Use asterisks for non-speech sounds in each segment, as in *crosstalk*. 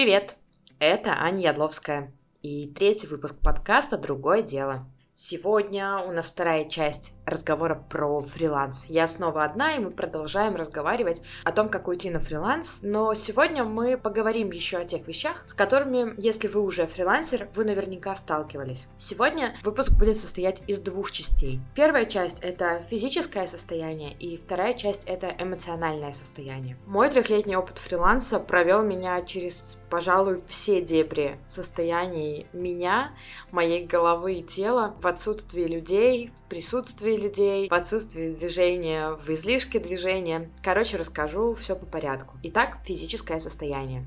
Привет! Это Аня Ядловская и третий выпуск подкаста «Другое дело». Сегодня у нас вторая часть разговора про фриланс. Я снова одна, и мы продолжаем разговаривать о том, как уйти на фриланс. Но сегодня мы поговорим еще о тех вещах, с которыми, если вы уже фрилансер, вы наверняка сталкивались. Сегодня выпуск будет состоять из двух частей. Первая часть — это физическое состояние, и вторая часть — это эмоциональное состояние. Мой трехлетний опыт фриланса провел меня через, пожалуй, все дебри состояний меня, моей головы и тела в отсутствии людей, в присутствии людей, в отсутствии движения, в излишке движения. Короче, расскажу все по порядку. Итак, физическое состояние.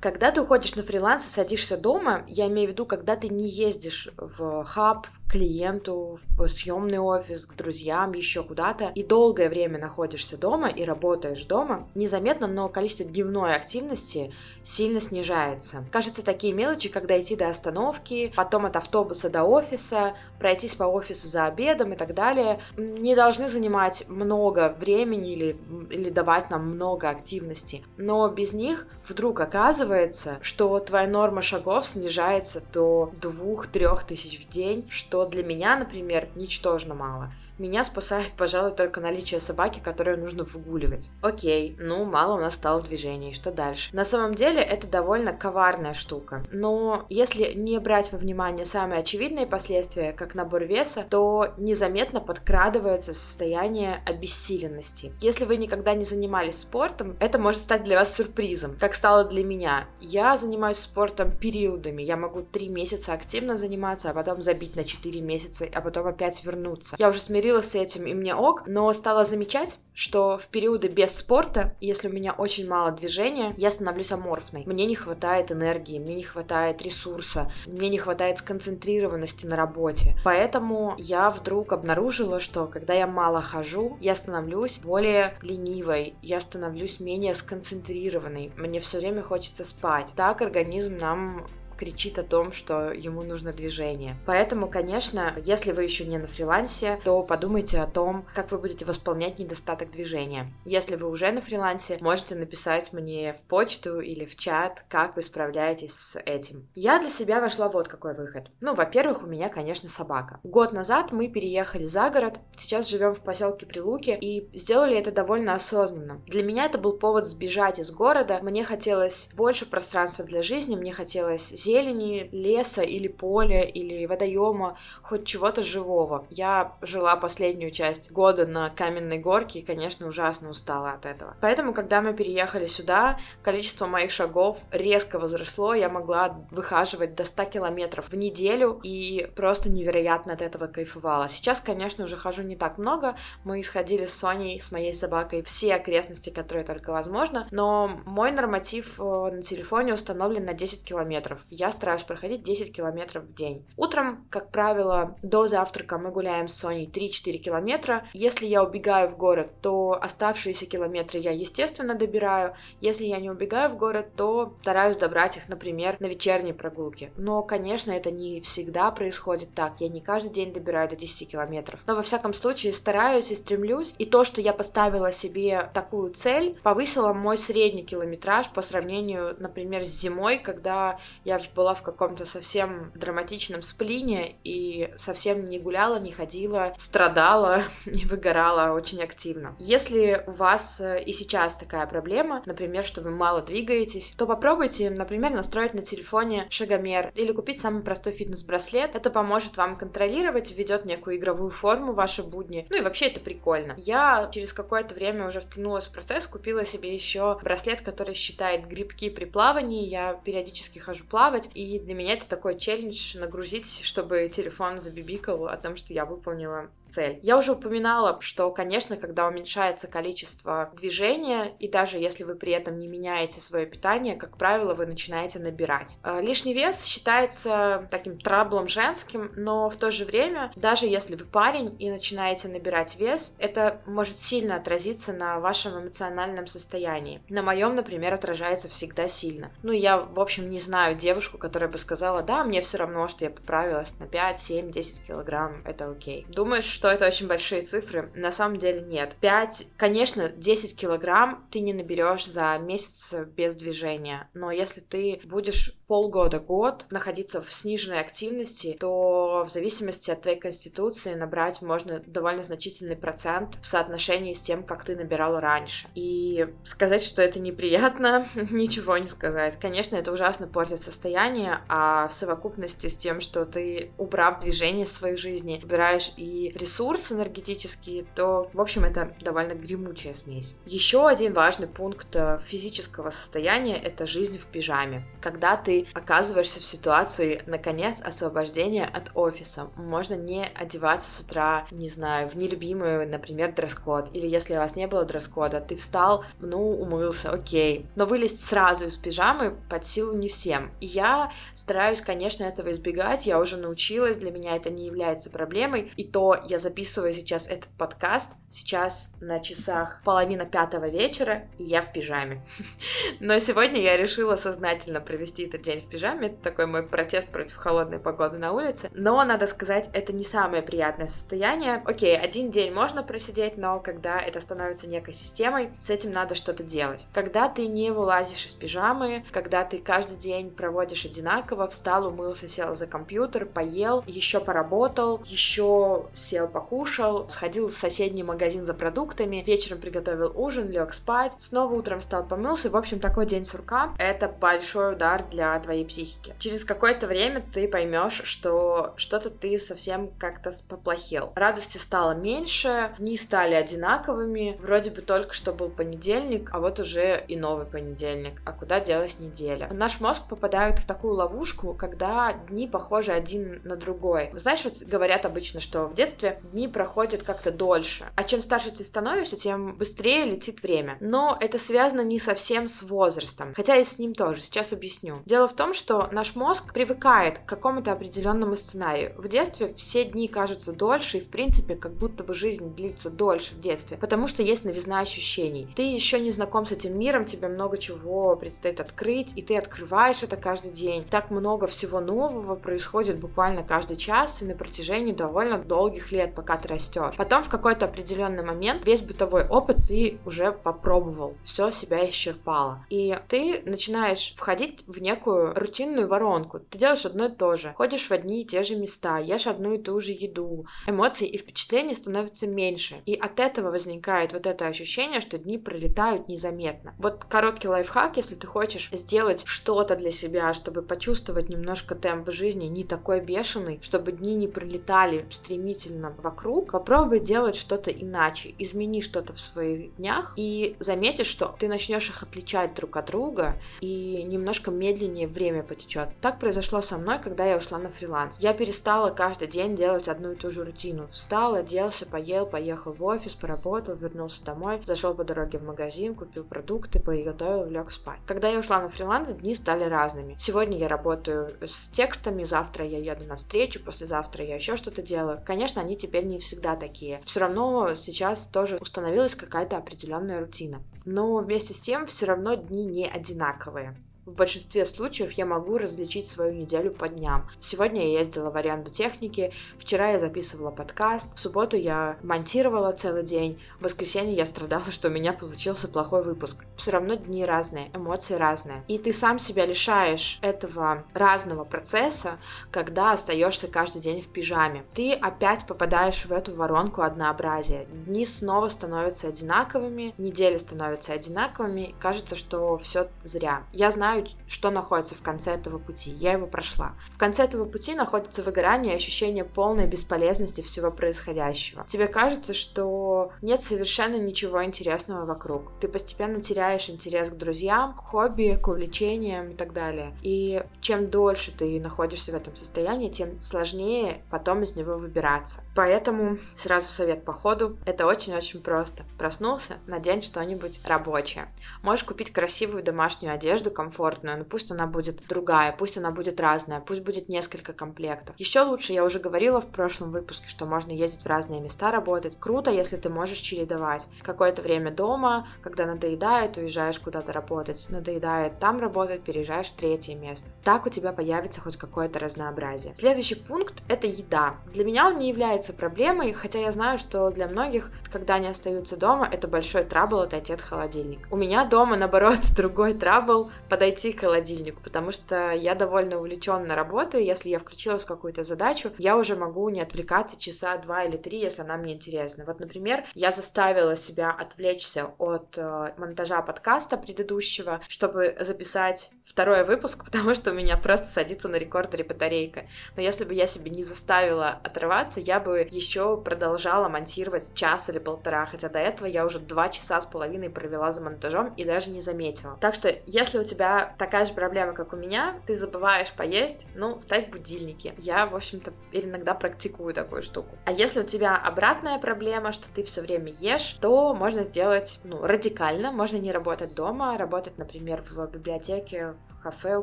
Когда ты уходишь на фриланс и садишься дома, я имею в виду, когда ты не ездишь в хаб, клиенту, в съемный офис, к друзьям, еще куда-то, и долгое время находишься дома и работаешь дома, незаметно, но количество дневной активности сильно снижается. Кажется, такие мелочи, как дойти до остановки, потом от автобуса до офиса, пройтись по офису за обедом и так далее, не должны занимать много времени или, или давать нам много активности. Но без них вдруг оказывается, что твоя норма шагов снижается до 2-3 тысяч в день, что что для меня, например, ничтожно мало. Меня спасает, пожалуй, только наличие собаки, которую нужно выгуливать. Окей, ну, мало у нас стало движений, что дальше? На самом деле, это довольно коварная штука. Но если не брать во внимание самые очевидные последствия, как набор веса, то незаметно подкрадывается состояние обессиленности. Если вы никогда не занимались спортом, это может стать для вас сюрпризом, как стало для меня. Я занимаюсь спортом периодами. Я могу три месяца активно заниматься, а потом забить на 4 месяца, а потом опять вернуться. Я уже смирилась смирилась с этим, и мне ок, но стала замечать, что в периоды без спорта, если у меня очень мало движения, я становлюсь аморфной. Мне не хватает энергии, мне не хватает ресурса, мне не хватает сконцентрированности на работе. Поэтому я вдруг обнаружила, что когда я мало хожу, я становлюсь более ленивой, я становлюсь менее сконцентрированной, мне все время хочется спать. Так организм нам кричит о том, что ему нужно движение. Поэтому, конечно, если вы еще не на фрилансе, то подумайте о том, как вы будете восполнять недостаток движения. Если вы уже на фрилансе, можете написать мне в почту или в чат, как вы справляетесь с этим. Я для себя нашла вот какой выход. Ну, во-первых, у меня, конечно, собака. Год назад мы переехали за город, сейчас живем в поселке Прилуки и сделали это довольно осознанно. Для меня это был повод сбежать из города. Мне хотелось больше пространства для жизни, мне хотелось зелени, леса или поля, или водоема, хоть чего-то живого. Я жила последнюю часть года на каменной горке и, конечно, ужасно устала от этого. Поэтому, когда мы переехали сюда, количество моих шагов резко возросло, я могла выхаживать до 100 километров в неделю и просто невероятно от этого кайфовала. Сейчас, конечно, уже хожу не так много, мы сходили с Соней, с моей собакой, все окрестности, которые только возможно, но мой норматив э, на телефоне установлен на 10 километров я стараюсь проходить 10 километров в день. Утром, как правило, до завтрака мы гуляем с Соней 3-4 километра. Если я убегаю в город, то оставшиеся километры я, естественно, добираю. Если я не убегаю в город, то стараюсь добрать их, например, на вечерней прогулке. Но, конечно, это не всегда происходит так. Я не каждый день добираю до 10 километров. Но, во всяком случае, стараюсь и стремлюсь. И то, что я поставила себе такую цель, повысило мой средний километраж по сравнению, например, с зимой, когда я была в каком-то совсем драматичном сплине и совсем не гуляла, не ходила, страдала *laughs* и выгорала очень активно. Если у вас э, и сейчас такая проблема, например, что вы мало двигаетесь, то попробуйте, например, настроить на телефоне шагомер или купить самый простой фитнес-браслет. Это поможет вам контролировать, введет некую игровую форму в ваши будни. Ну и вообще это прикольно. Я через какое-то время уже втянулась в процесс, купила себе еще браслет, который считает грибки при плавании. Я периодически хожу плавать, плавать, и для меня это такой челлендж нагрузить, чтобы телефон забибикал о том, что я выполнила цель. Я уже упоминала, что, конечно, когда уменьшается количество движения, и даже если вы при этом не меняете свое питание, как правило, вы начинаете набирать. А, лишний вес считается таким траблом женским, но в то же время, даже если вы парень и начинаете набирать вес, это может сильно отразиться на вашем эмоциональном состоянии. На моем, например, отражается всегда сильно. Ну, я, в общем, не знаю девушку, бабушку, которая бы сказала, да, мне все равно, что я поправилась на 5, 7, 10 килограмм, это окей. Думаешь, что это очень большие цифры? На самом деле нет. 5, конечно, 10 килограмм ты не наберешь за месяц без движения, но если ты будешь полгода-год находиться в сниженной активности, то в зависимости от твоей конституции набрать можно довольно значительный процент в соотношении с тем, как ты набирала раньше. И сказать, что это неприятно, *laughs* ничего не сказать. Конечно, это ужасно портит состояние, а в совокупности с тем, что ты, убрав движение в своей жизни, убираешь и ресурс энергетический, то, в общем, это довольно гремучая смесь. Еще один важный пункт э, физического состояния — это жизнь в пижаме. Когда ты оказываешься в ситуации, наконец, освобождения от офиса, можно не одеваться с утра, не знаю, в нелюбимый, например, дресс-код, или если у вас не было дресс-кода, ты встал, ну, умылся, окей, но вылезть сразу из пижамы под силу не всем. И я стараюсь, конечно, этого избегать, я уже научилась, для меня это не является проблемой, и то я записываю сейчас этот подкаст, сейчас на часах половина пятого вечера, и я в пижаме. *laughs* Но сегодня я решила сознательно провести этот день в пижаме, это такой мой протест против холодной погоды на улице, но, надо сказать, это не самое приятное состояние. Окей, один день можно просидеть, но когда это становится некой системой, с этим надо что-то делать. Когда ты не вылазишь из пижамы, когда ты каждый день проводишь одинаково, встал, умылся, сел за компьютер, поел, еще поработал, еще сел покушал, сходил в соседний магазин за продуктами, вечером приготовил ужин, лег спать, снова утром встал, помылся, в общем, такой день сурка — это большой удар для твоей психики. Через какое-то время ты поймешь, что что-то ты совсем как-то поплохел. Радости стало меньше, дни стали одинаковыми, вроде бы только что был понедельник, а вот уже и новый понедельник. А куда делась неделя? Наш мозг попадает в такую ловушку, когда дни похожи один на другой. Знаешь, вот говорят обычно, что в детстве дни проходят как-то дольше, а чем старше ты становишься, тем быстрее летит время. Но это связано не совсем с возрастом, хотя и с ним тоже. Сейчас объясню. Дело в том, что наш мозг привыкает к какому-то определенному сценарию. В детстве все дни кажутся дольше, и в принципе, как будто бы жизнь длится дольше в детстве, потому что есть новизна ощущений. Ты еще не знаком с этим миром, тебе много чего предстоит открыть, и ты открываешь это каждый день. Так много всего нового происходит буквально каждый час и на протяжении довольно долгих лет, пока ты растешь. Потом в какой-то определенный момент весь бытовой опыт ты уже попробовал, все себя исчерпало. И ты начинаешь входить в некую рутинную воронку. Ты делаешь одно и то же, ходишь в одни и те же места, ешь одну и ту же еду. Эмоций и впечатлений становится меньше. И от этого возникает вот это ощущение, что дни пролетают незаметно. Вот короткий лайфхак, если ты хочешь сделать что-то для себя, чтобы почувствовать немножко темп жизни не такой бешеный, чтобы дни не пролетали стремительно вокруг, попробуй делать что-то иначе. Измени что-то в своих днях и заметишь, что ты начнешь их отличать друг от друга и немножко медленнее время потечет. Так произошло со мной, когда я ушла на фриланс. Я перестала каждый день делать одну и ту же рутину. Встал, оделся, поел, поехал в офис, поработал, вернулся домой, зашел по дороге в магазин, купил продукты, приготовил, лег спать. Когда я ушла на фриланс, дни стали разными. Сегодня я работаю с текстами, завтра я еду на встречу, послезавтра я еще что-то делаю. Конечно, они теперь не всегда такие. Все равно сейчас тоже установилась какая-то определенная рутина. Но вместе с тем все равно дни не одинаковые. В большинстве случаев я могу различить свою неделю по дням. Сегодня я ездила в аренду техники, вчера я записывала подкаст, в субботу я монтировала целый день, в воскресенье я страдала, что у меня получился плохой выпуск. Все равно дни разные, эмоции разные. И ты сам себя лишаешь этого разного процесса, когда остаешься каждый день в пижаме. Ты опять попадаешь в эту воронку однообразия. Дни снова становятся одинаковыми, недели становятся одинаковыми, кажется, что все зря. Я знаю, знаю, что находится в конце этого пути. Я его прошла. В конце этого пути находится выгорание и ощущение полной бесполезности всего происходящего. Тебе кажется, что нет совершенно ничего интересного вокруг. Ты постепенно теряешь интерес к друзьям, к хобби, к увлечениям и так далее. И чем дольше ты находишься в этом состоянии, тем сложнее потом из него выбираться. Поэтому сразу совет по ходу. Это очень-очень просто. Проснулся, надень что-нибудь рабочее. Можешь купить красивую домашнюю одежду, комфортную комфортную, но пусть она будет другая, пусть она будет разная, пусть будет несколько комплектов. Еще лучше, я уже говорила в прошлом выпуске, что можно ездить в разные места работать. Круто, если ты можешь чередовать. Какое-то время дома, когда надоедает, уезжаешь куда-то работать. Надоедает там работать, переезжаешь в третье место. Так у тебя появится хоть какое-то разнообразие. Следующий пункт — это еда. Для меня он не является проблемой, хотя я знаю, что для многих, когда они остаются дома, это большой трабл отойти от холодильника. У меня дома, наоборот, *laughs* другой трабл подойти к холодильнику, потому что я довольно увлеченно работаю, если я включилась в какую-то задачу, я уже могу не отвлекаться часа два или три, если она мне интересна. Вот, например, я заставила себя отвлечься от э, монтажа подкаста предыдущего, чтобы записать второй выпуск, *laughs* потому что у меня просто садится на рекордере батарейка. Но если бы я себе не заставила отрываться, я бы еще продолжала монтировать час или полтора, хотя до этого я уже два часа с половиной провела за монтажом и даже не заметила. Так что, если у тебя такая же проблема, как у меня, ты забываешь поесть, ну, ставь будильники. Я, в общем-то, иногда практикую такую штуку. А если у тебя обратная проблема, что ты все время ешь, то можно сделать, ну, радикально. Можно не работать дома, а работать, например, в библиотеке, кафе у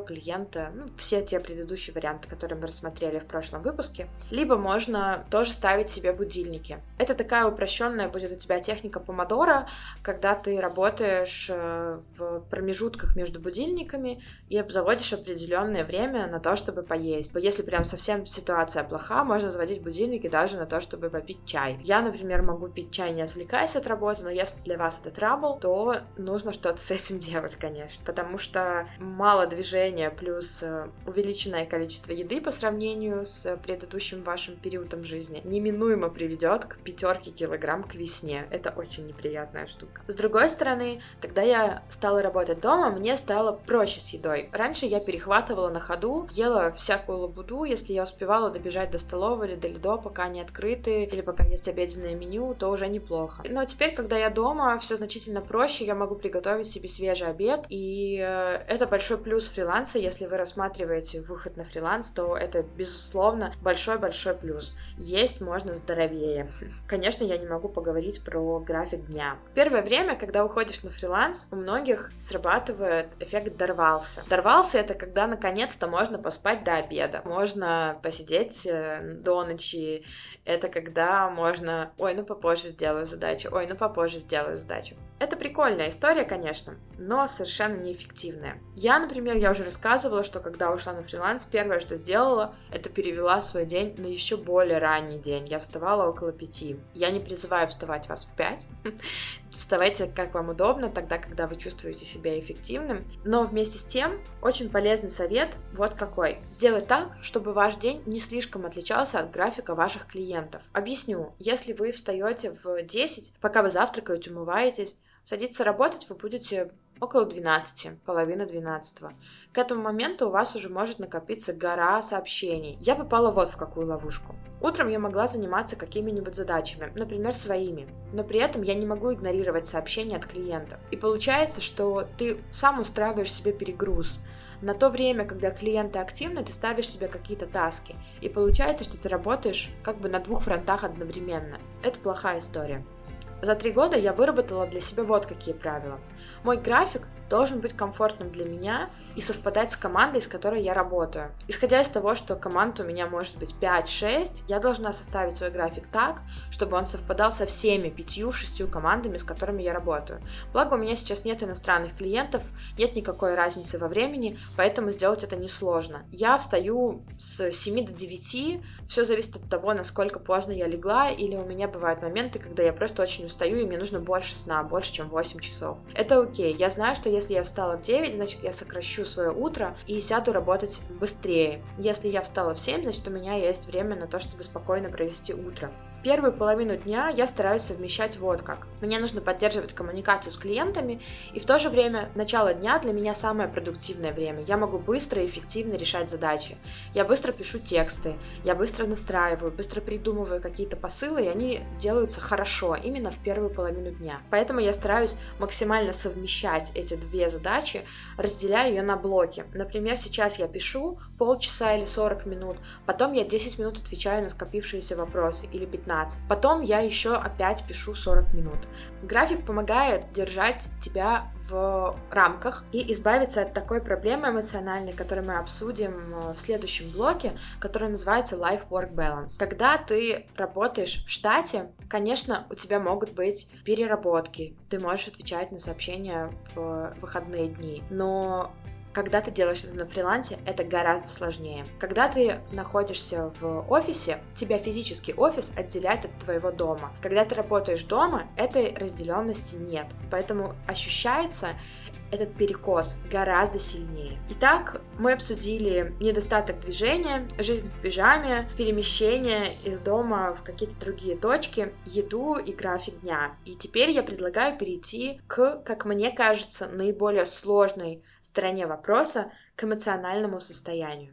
клиента, ну, все те предыдущие варианты, которые мы рассмотрели в прошлом выпуске. Либо можно тоже ставить себе будильники. Это такая упрощенная будет у тебя техника помодора, когда ты работаешь э, в промежутках между будильниками и заводишь определенное время на то, чтобы поесть. Если прям совсем ситуация плоха, можно заводить будильники даже на то, чтобы попить чай. Я, например, могу пить чай не отвлекаясь от работы, но если для вас это трабл, то нужно что-то с этим *laughs* делать, конечно, потому что мало движения плюс э, увеличенное количество еды по сравнению с предыдущим вашим периодом жизни неминуемо приведет к пятерке килограмм к весне. Это очень неприятная штука. С другой стороны, когда я стала работать дома, мне стало проще с едой. Раньше я перехватывала на ходу, ела всякую лабуду, если я успевала добежать до столовой или до лидо, пока они открыты, или пока есть обеденное меню, то уже неплохо. Но теперь, когда я дома, все значительно проще, я могу приготовить себе свежий обед, и э, это большой плюс плюс фриланса, если вы рассматриваете выход на фриланс, то это, безусловно, большой-большой плюс. Есть можно здоровее. *laughs* Конечно, я не могу поговорить про график дня. Первое время, когда уходишь на фриланс, у многих срабатывает эффект «дорвался». «Дорвался» — это когда наконец-то можно поспать до обеда, можно посидеть э, до ночи, это когда можно «Ой, ну попозже сделаю задачу», «Ой, ну попозже сделаю задачу». Это прикольная история, конечно, но совершенно неэффективная. Я, например, я уже рассказывала, что когда ушла на фриланс, первое, что сделала, это перевела свой день на еще более ранний день. Я вставала около пяти. Я не призываю вставать вас в пять. *laughs* Вставайте, как вам удобно, тогда, когда вы чувствуете себя эффективным. Но вместе с тем, очень полезный совет вот какой. Сделать так, чтобы ваш день не слишком отличался от графика ваших клиентов. Объясню. Если вы встаете в 10, пока вы завтракаете, умываетесь, Садиться работать вы будете около 12, половина 12. К этому моменту у вас уже может накопиться гора сообщений. Я попала вот в какую ловушку. Утром я могла заниматься какими-нибудь задачами, например, своими, но при этом я не могу игнорировать сообщения от клиентов. И получается, что ты сам устраиваешь себе перегруз. На то время, когда клиенты активны, ты ставишь себе какие-то таски. И получается, что ты работаешь как бы на двух фронтах одновременно. Это плохая история. За три года я выработала для себя вот какие правила. Мой график должен быть комфортным для меня и совпадать с командой, с которой я работаю. Исходя из того, что команд у меня может быть 5-6, я должна составить свой график так, чтобы он совпадал со всеми 5-6 командами, с которыми я работаю. Благо у меня сейчас нет иностранных клиентов, нет никакой разницы во времени, поэтому сделать это несложно. Я встаю с 7 до 9, все зависит от того, насколько поздно я легла, или у меня бывают моменты, когда я просто очень устаю, и мне нужно больше сна, больше, чем 8 часов. Это окей, я знаю, что если я встала в 9, значит, я сокращу свое утро и сяду работать быстрее. Если я встала в 7, значит, у меня есть время на то, чтобы спокойно провести утро. Первую половину дня я стараюсь совмещать вот как. Мне нужно поддерживать коммуникацию с клиентами, и в то же время начало дня для меня самое продуктивное время. Я могу быстро и эффективно решать задачи. Я быстро пишу тексты, я быстро настраиваю, быстро придумываю какие-то посылы, и они делаются хорошо именно в первую половину дня. Поэтому я стараюсь максимально совмещать эти две задачи, разделяя ее на блоки. Например, сейчас я пишу полчаса или 40 минут, потом я 10 минут отвечаю на скопившиеся вопросы или 15 15. Потом я еще опять пишу 40 минут. График помогает держать тебя в рамках и избавиться от такой проблемы эмоциональной, которую мы обсудим э, в следующем блоке, который называется Life-Work Balance. Когда ты работаешь в штате, конечно, у тебя могут быть переработки, ты можешь отвечать на сообщения в выходные дни, но когда ты делаешь это на фрилансе, это гораздо сложнее. Когда ты находишься в офисе, тебя физический офис отделяет от твоего дома. Когда ты работаешь дома, этой разделенности нет. Поэтому ощущается этот перекос гораздо сильнее. Итак, мы обсудили недостаток движения, жизнь в пижаме, перемещение из дома в какие-то другие точки, еду и график дня. И теперь я предлагаю перейти к, как мне кажется, наиболее сложной стороне вопроса, к эмоциональному состоянию.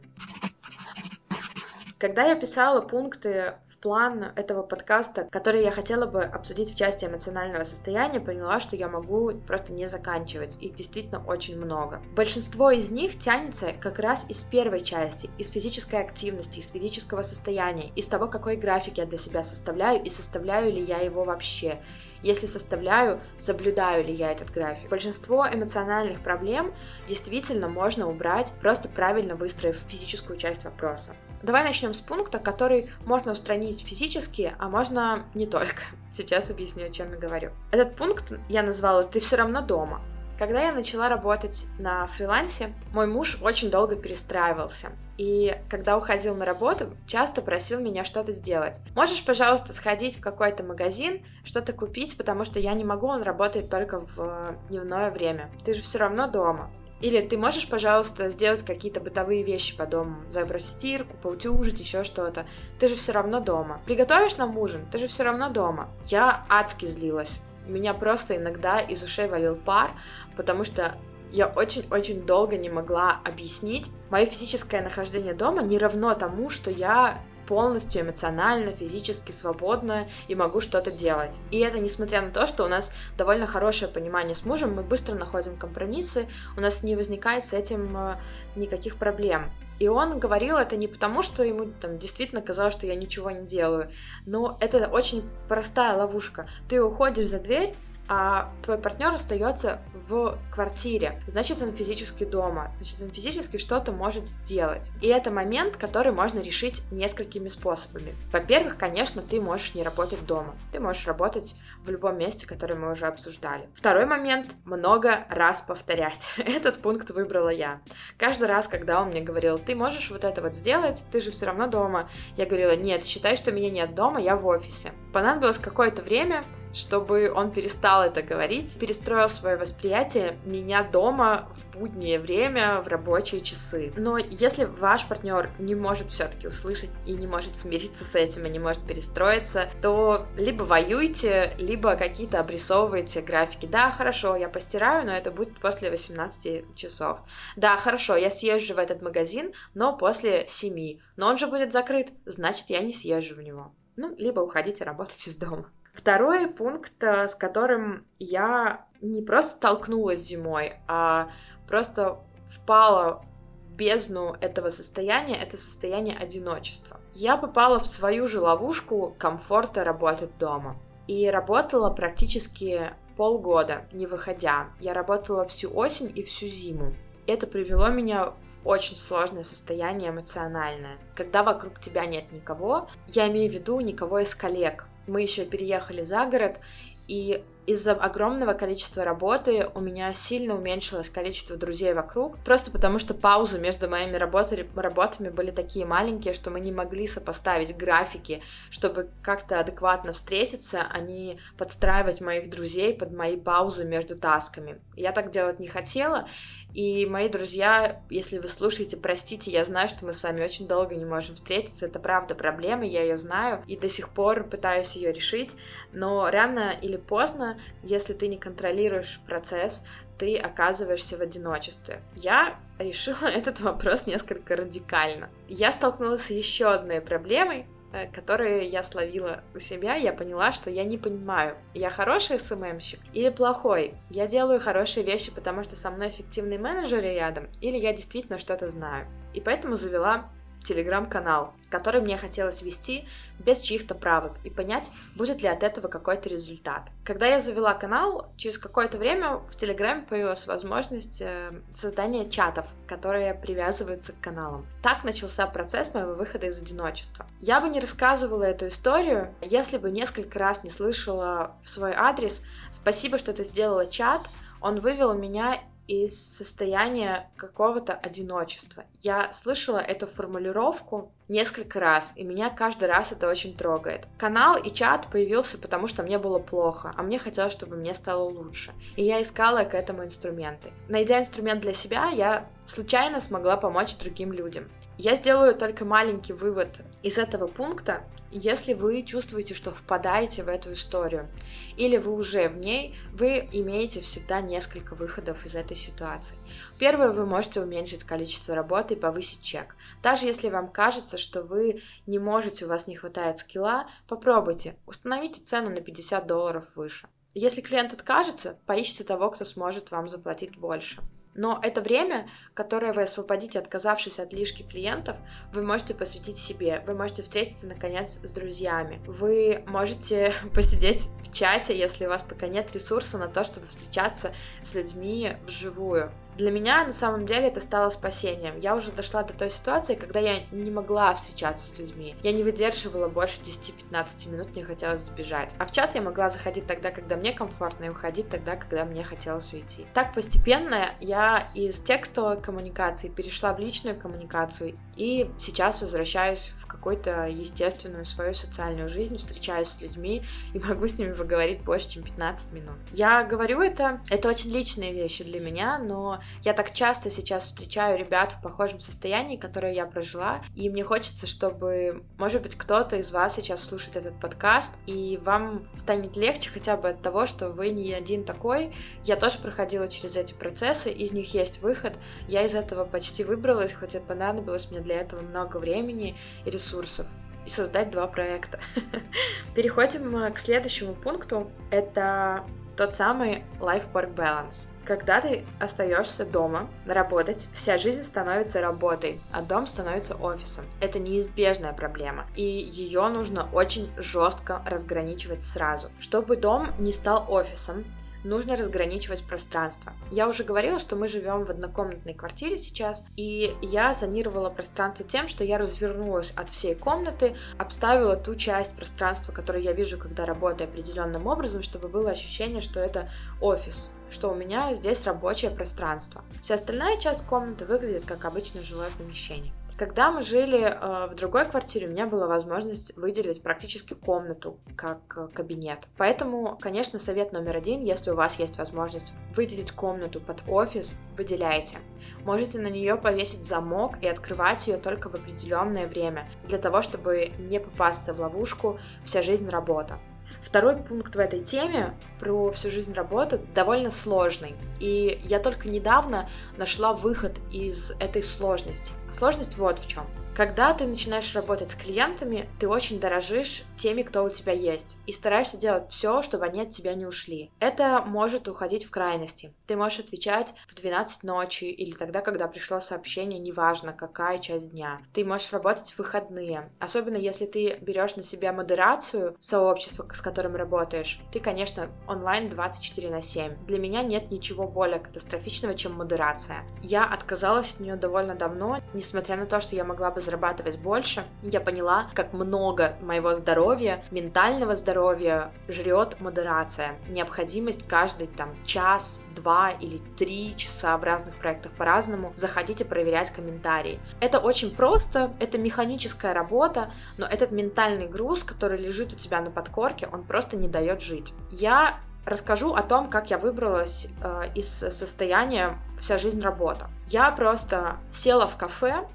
Когда я писала пункты план этого подкаста, которые я хотела бы обсудить в части эмоционального состояния, поняла, что я могу просто не заканчивать. Их действительно очень много. Большинство из них тянется как раз из первой части, из физической активности, из физического состояния, из того, какой график я для себя составляю и составляю ли я его вообще. Если составляю, соблюдаю ли я этот график. Большинство эмоциональных проблем действительно можно убрать, просто правильно выстроив физическую часть вопроса. Давай начнем с пункта, который можно устранить физически, а можно не только. *laughs* Сейчас объясню, о чем я говорю. Этот пункт я назвала «ты все равно дома». Когда я начала работать на фрилансе, мой муж очень долго перестраивался. И когда уходил на работу, часто просил меня что-то сделать. Можешь, пожалуйста, сходить в какой-то магазин, что-то купить, потому что я не могу, он работает только в дневное время. Ты же все равно дома. Или ты можешь, пожалуйста, сделать какие-то бытовые вещи по дому, забросить стирку, поутюжить, еще что-то. Ты же все равно дома. Приготовишь нам ужин, ты же все равно дома. Я адски злилась. Меня просто иногда из ушей валил пар, потому что я очень-очень долго не могла объяснить. Мое физическое нахождение дома не равно тому, что я полностью эмоционально, физически свободно и могу что-то делать. И это несмотря на то, что у нас довольно хорошее понимание с мужем, мы быстро находим компромиссы, у нас не возникает с этим э, никаких проблем. И он говорил это не потому, что ему там действительно казалось, что я ничего не делаю, но это очень простая ловушка. Ты уходишь за дверь, а твой партнер остается в квартире, значит он физически дома, значит он физически что-то может сделать. И это момент, который можно решить несколькими способами. Во-первых, конечно, ты можешь не работать дома, ты можешь работать в любом месте, который мы уже обсуждали. Второй момент — много раз повторять. *laughs* Этот пункт выбрала я. Каждый раз, когда он мне говорил, ты можешь вот это вот сделать, ты же все равно дома, я говорила, нет, считай, что меня нет дома, я в офисе. Понадобилось какое-то время, чтобы он перестал это говорить, перестроил свое восприятие меня дома в буднее время, в рабочие часы. Но если ваш партнер не может все-таки услышать и не может смириться с этим, и не может перестроиться, то либо воюйте, либо какие-то обрисовываете графики. Да, хорошо, я постираю, но это будет после 18 часов. Да, хорошо, я съезжу в этот магазин, но после 7. Но он же будет закрыт, значит, я не съезжу в него. Ну, либо уходите работать из дома. Второй пункт, э, с которым я не просто столкнулась зимой, а просто впала в бездну этого состояния, это состояние одиночества. Я попала в свою же ловушку комфорта работать дома. И работала практически полгода, не выходя. Я работала всю осень и всю зиму. Это привело меня в очень сложное состояние эмоциональное. Когда вокруг тебя нет никого, я имею в виду никого из коллег, мы еще переехали за город, и из-за огромного количества работы у меня сильно уменьшилось количество друзей вокруг, просто потому что паузы между моими работами, работами были такие маленькие, что мы не могли сопоставить графики, чтобы как-то адекватно встретиться, а не подстраивать моих друзей под мои паузы между тасками. Я так делать не хотела, и мои друзья, если вы слушаете, простите, я знаю, что мы с вами очень долго не можем встретиться. Это правда проблема, я ее знаю и до сих пор пытаюсь ее решить. Но рано или поздно, если ты не контролируешь процесс, ты оказываешься в одиночестве. Я решила *laughs* этот вопрос несколько радикально. Я столкнулась с еще одной проблемой, Э, которые я словила у себя, я поняла, что я не понимаю, я хороший СММщик или плохой. Я делаю хорошие вещи, потому что со мной эффективный менеджер рядом, или я действительно что-то знаю. И поэтому завела телеграм-канал, который мне хотелось вести без чьих-то правок и понять, будет ли от этого какой-то результат. Когда я завела канал, через какое-то время в Телеграме появилась возможность э, создания чатов, которые привязываются к каналам. Так начался процесс моего выхода из одиночества. Я бы не рассказывала эту историю, если бы несколько раз не слышала в свой адрес «Спасибо, что ты сделала чат», он вывел меня из состояния какого-то одиночества. Я слышала эту формулировку несколько раз, и меня каждый раз это очень трогает. Канал и чат появился, потому что мне было плохо, а мне хотелось, чтобы мне стало лучше. И я искала к этому инструменты. Найдя инструмент для себя, я случайно смогла помочь другим людям. Я сделаю только маленький вывод из этого пункта. Если вы чувствуете, что впадаете в эту историю, или вы уже в ней, вы имеете всегда несколько выходов из этой ситуации. Первое, вы можете уменьшить количество работы и повысить чек. Даже если вам кажется, что вы не можете, у вас не хватает скилла, попробуйте, установите цену на 50 долларов выше. Если клиент откажется, поищите того, кто сможет вам заплатить больше. Но это время, которое вы освободите, отказавшись от лишки клиентов, вы можете посвятить себе. Вы можете встретиться, наконец, с друзьями. Вы можете *laughs* посидеть в чате, если у вас пока нет ресурса на то, чтобы встречаться с людьми вживую. Для меня на самом деле это стало спасением. Я уже дошла до той ситуации, когда я не могла встречаться с людьми. Я не выдерживала больше 10-15 минут, мне хотелось сбежать. А в чат я могла заходить тогда, когда мне комфортно, и уходить тогда, когда мне хотелось уйти. Так постепенно я из текстовой коммуникации перешла в личную коммуникацию, и сейчас возвращаюсь в какую-то естественную свою социальную жизнь, встречаюсь с людьми и *laughs* могу с ними поговорить больше, чем 15 минут. Я говорю это, это очень личные вещи для меня, но я так часто сейчас встречаю ребят в похожем состоянии, которое я прожила, и мне хочется, чтобы, может быть, кто-то из вас сейчас слушает этот подкаст, и вам станет легче хотя бы от того, что вы не один такой. Я тоже проходила через эти процессы, из них есть выход. Я из этого почти выбралась, хотя понадобилось мне для этого много времени и ресурсов и создать два проекта. *laughs* Переходим э, к следующему пункту. Это тот самый life-work balance. Когда ты остаешься дома работать, вся жизнь становится работой, а дом становится офисом. Это неизбежная проблема, и ее нужно очень жестко разграничивать сразу. Чтобы дом не стал офисом, нужно разграничивать пространство. Я уже говорила, что мы живем в однокомнатной квартире сейчас, и я зонировала пространство тем, что я развернулась от всей комнаты, обставила ту часть пространства, которую я вижу, когда работаю определенным образом, чтобы было ощущение, что это офис что у меня здесь рабочее пространство. Вся остальная часть комнаты выглядит как обычное жилое помещение. Когда мы жили э, в другой квартире, у меня была возможность выделить практически комнату как э, кабинет. Поэтому, конечно, совет номер один, если у вас есть возможность выделить комнату под офис, выделяйте. Можете на нее повесить замок и открывать ее только в определенное время, для того, чтобы не попасться в ловушку «вся жизнь работа». Второй пункт в этой теме про всю жизнь работы довольно сложный. И я только недавно нашла выход из этой сложности. Сложность вот в чем. Когда ты начинаешь работать с клиентами, ты очень дорожишь теми, кто у тебя есть, и стараешься делать все, чтобы они от тебя не ушли. Это может уходить в крайности. Ты можешь отвечать в 12 ночи или тогда, когда пришло сообщение, неважно, какая часть дня. Ты можешь работать в выходные, особенно если ты берешь на себя модерацию сообщества, с которым работаешь. Ты, конечно, онлайн 24 на 7. Для меня нет ничего более катастрофичного, чем модерация. Я отказалась от нее довольно давно, несмотря на то, что я могла бы зарабатывать больше, я поняла, как много моего здоровья, ментального здоровья жрет модерация. Необходимость каждый там час, два или три часа в разных проектах по-разному заходить и проверять комментарии. Это очень просто, это механическая работа, но этот ментальный груз, который лежит у тебя на подкорке, он просто не дает жить. Я расскажу о том, как я выбралась э, из состояния вся жизнь работа. Я просто села в кафе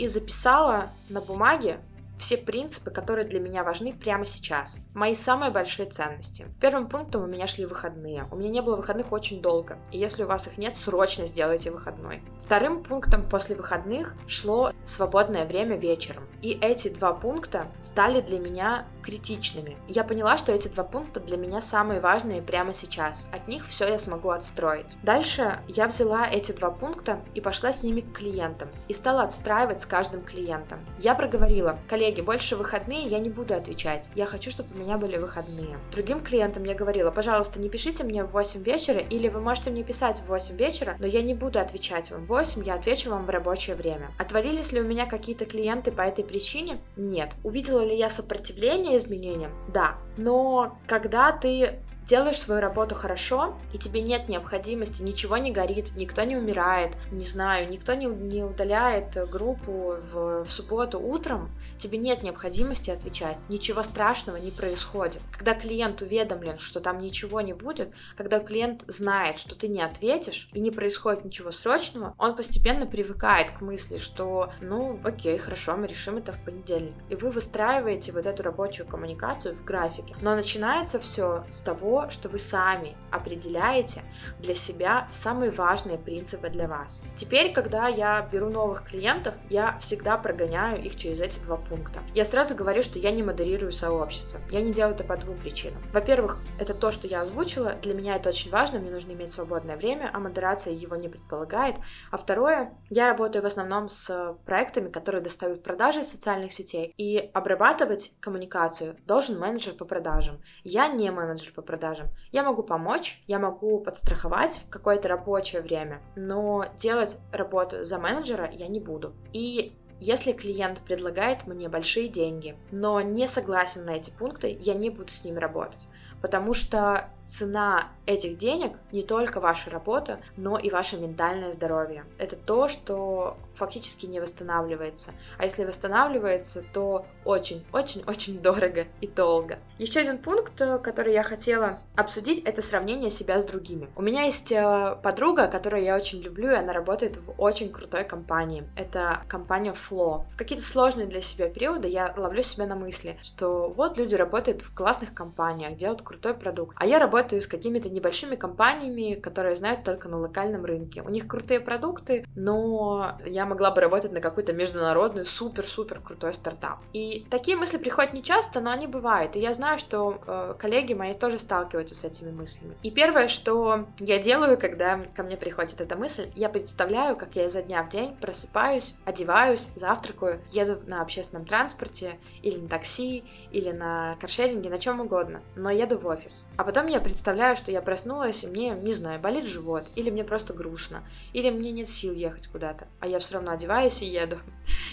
и записала на бумаге все принципы, которые для меня важны прямо сейчас. Мои самые большие ценности. Первым пунктом у меня шли выходные. У меня не было выходных очень долго. И если у вас их нет, срочно сделайте выходной. Вторым пунктом после выходных шло свободное время вечером. И эти два пункта стали для меня критичными. Я поняла, что эти два пункта для меня самые важные прямо сейчас. От них все я смогу отстроить. Дальше я взяла эти два пункта и пошла с ними к клиентам. И стала отстраивать с каждым клиентом. Я проговорила, коллеги, больше выходные я не буду отвечать. Я хочу, чтобы у меня были выходные. Другим клиентам я говорила, пожалуйста, не пишите мне в 8 вечера, или вы можете мне писать в 8 вечера, но я не буду отвечать вам в 8, я отвечу вам в рабочее время. Отвалились ли у меня какие-то клиенты по этой причине? Нет. Увидела ли я сопротивление изменениям? Да. Но когда ты делаешь свою работу хорошо, и тебе нет необходимости, ничего не горит, никто не умирает, не знаю, никто не, не удаляет группу в, в субботу утром, тебе нет необходимости отвечать, ничего страшного не происходит. Когда клиент уведомлен, что там ничего не будет, когда клиент знает, что ты не ответишь и не происходит ничего срочного, он постепенно привыкает к мысли, что ну окей, хорошо, мы решим это в понедельник. И вы выстраиваете вот эту рабочую коммуникацию в графике. Но начинается все с того, что вы сами определяете для себя самые важные принципы для вас. Теперь, когда я беру новых клиентов, я всегда прогоняю их через эти два пункта. Я сразу говорю, что я не модерирую сообщество. Я не делаю это по двум причинам. Во-первых, это то, что я озвучила. Для меня это очень важно, мне нужно иметь свободное время, а модерация его не предполагает. А второе, я работаю в основном с проектами, которые достают продажи из социальных сетей, и обрабатывать коммуникацию должен менеджер по продажам. Я не менеджер по продажам. Я могу помочь, я могу подстраховать в какое-то рабочее время, но делать работу за менеджера я не буду. И если клиент предлагает мне большие деньги, но не согласен на эти пункты, я не буду с ним работать. Потому что цена этих денег не только ваша работа, но и ваше ментальное здоровье. Это то, что фактически не восстанавливается. А если восстанавливается, то очень-очень-очень дорого и долго. Еще один пункт, который я хотела обсудить, это сравнение себя с другими. У меня есть э, подруга, которую я очень люблю, и она работает в очень крутой компании. Это компания Flow. В какие-то сложные для себя периоды я ловлю себя на мысли, что вот люди работают в классных компаниях, делают крутой продукт, а я работаю работаю с какими-то небольшими компаниями, которые знают только на локальном рынке. У них крутые продукты, но я могла бы работать на какую-то международную супер-супер крутой стартап. И такие мысли приходят не часто, но они бывают. И я знаю, что э, коллеги мои тоже сталкиваются с этими мыслями. И первое, что я делаю, когда ко мне приходит эта мысль, я представляю, как я изо дня в день просыпаюсь, одеваюсь, завтракаю, еду на общественном транспорте или на такси, или на каршеринге, на чем угодно, но еду в офис. А потом я представляю, что я проснулась, и мне, не знаю, болит живот, или мне просто грустно, или мне нет сил ехать куда-то, а я все равно одеваюсь и еду.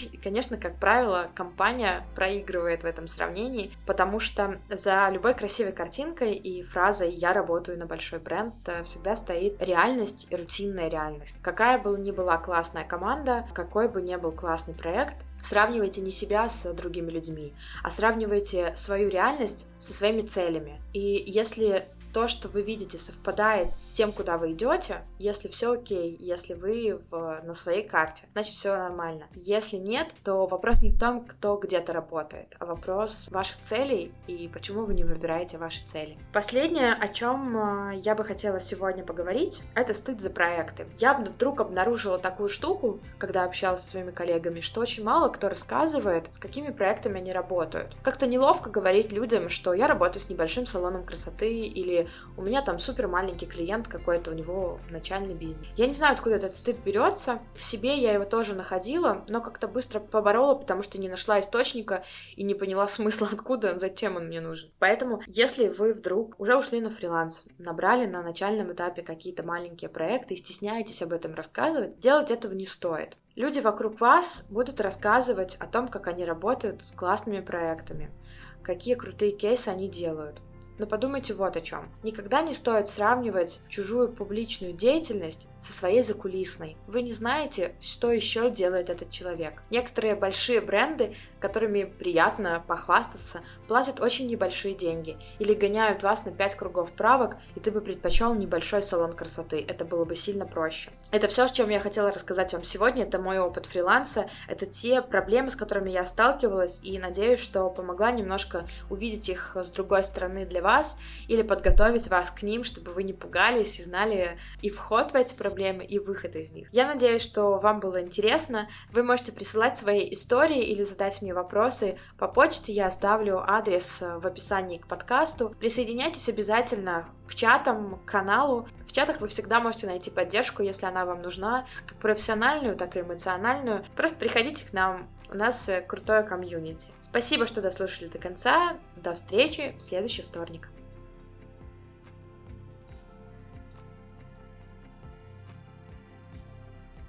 *laughs* И, конечно, как правило, компания проигрывает в этом сравнении, потому что за любой красивой картинкой и фразой «я работаю на большой бренд» всегда стоит реальность и рутинная реальность. Какая бы ни была классная команда, какой бы ни был классный проект, Сравнивайте не себя с другими людьми, а сравнивайте свою реальность со своими целями. И если то, что вы видите, совпадает с тем, куда вы идете, если все окей, если вы в, на своей карте, значит все нормально. Если нет, то вопрос не в том, кто где-то работает, а вопрос ваших целей и почему вы не выбираете ваши цели. Последнее, о чем а, я бы хотела сегодня поговорить, это стыд за проекты. Я вдруг обнаружила такую штуку, когда общалась со своими коллегами, что очень мало кто рассказывает, с какими проектами они работают. Как-то неловко говорить людям, что я работаю с небольшим салоном красоты или у меня там супер маленький клиент какой-то, у него начальный бизнес. Я не знаю, откуда этот стыд берется. В себе я его тоже находила, но как-то быстро поборола, потому что не нашла источника и не поняла *laughs* смысла, откуда, зачем он мне нужен. Поэтому, если вы вдруг уже ушли на фриланс, набрали на начальном этапе какие-то маленькие проекты и стесняетесь об этом рассказывать, делать этого не стоит. Люди вокруг вас будут рассказывать о том, как они работают с классными проектами, какие крутые кейсы они делают. Но подумайте вот о чем. Никогда не стоит сравнивать чужую публичную деятельность со своей закулисной. Вы не знаете, что еще делает этот человек. Некоторые большие бренды, которыми приятно похвастаться, платят очень небольшие деньги или гоняют вас на 5 кругов правок, и ты бы предпочел небольшой салон красоты. Это было бы сильно проще. Это все, о чем я хотела рассказать вам сегодня. Это мой опыт фриланса. Это те проблемы, с которыми я сталкивалась, и надеюсь, что помогла немножко увидеть их с другой стороны для вас или подготовить вас к ним, чтобы вы не пугались и знали и вход в эти проблемы, и выход из них. Я надеюсь, что вам было интересно. Вы можете присылать свои истории или задать мне вопросы по почте. Я оставлю адрес в описании к подкасту. Присоединяйтесь обязательно к чатам, к каналу. В чатах вы всегда можете найти поддержку, если она вам нужна, как профессиональную, так и эмоциональную. Просто приходите к нам, у нас э, крутое комьюнити. Спасибо, что дослушали до конца. До встречи в следующий вторник.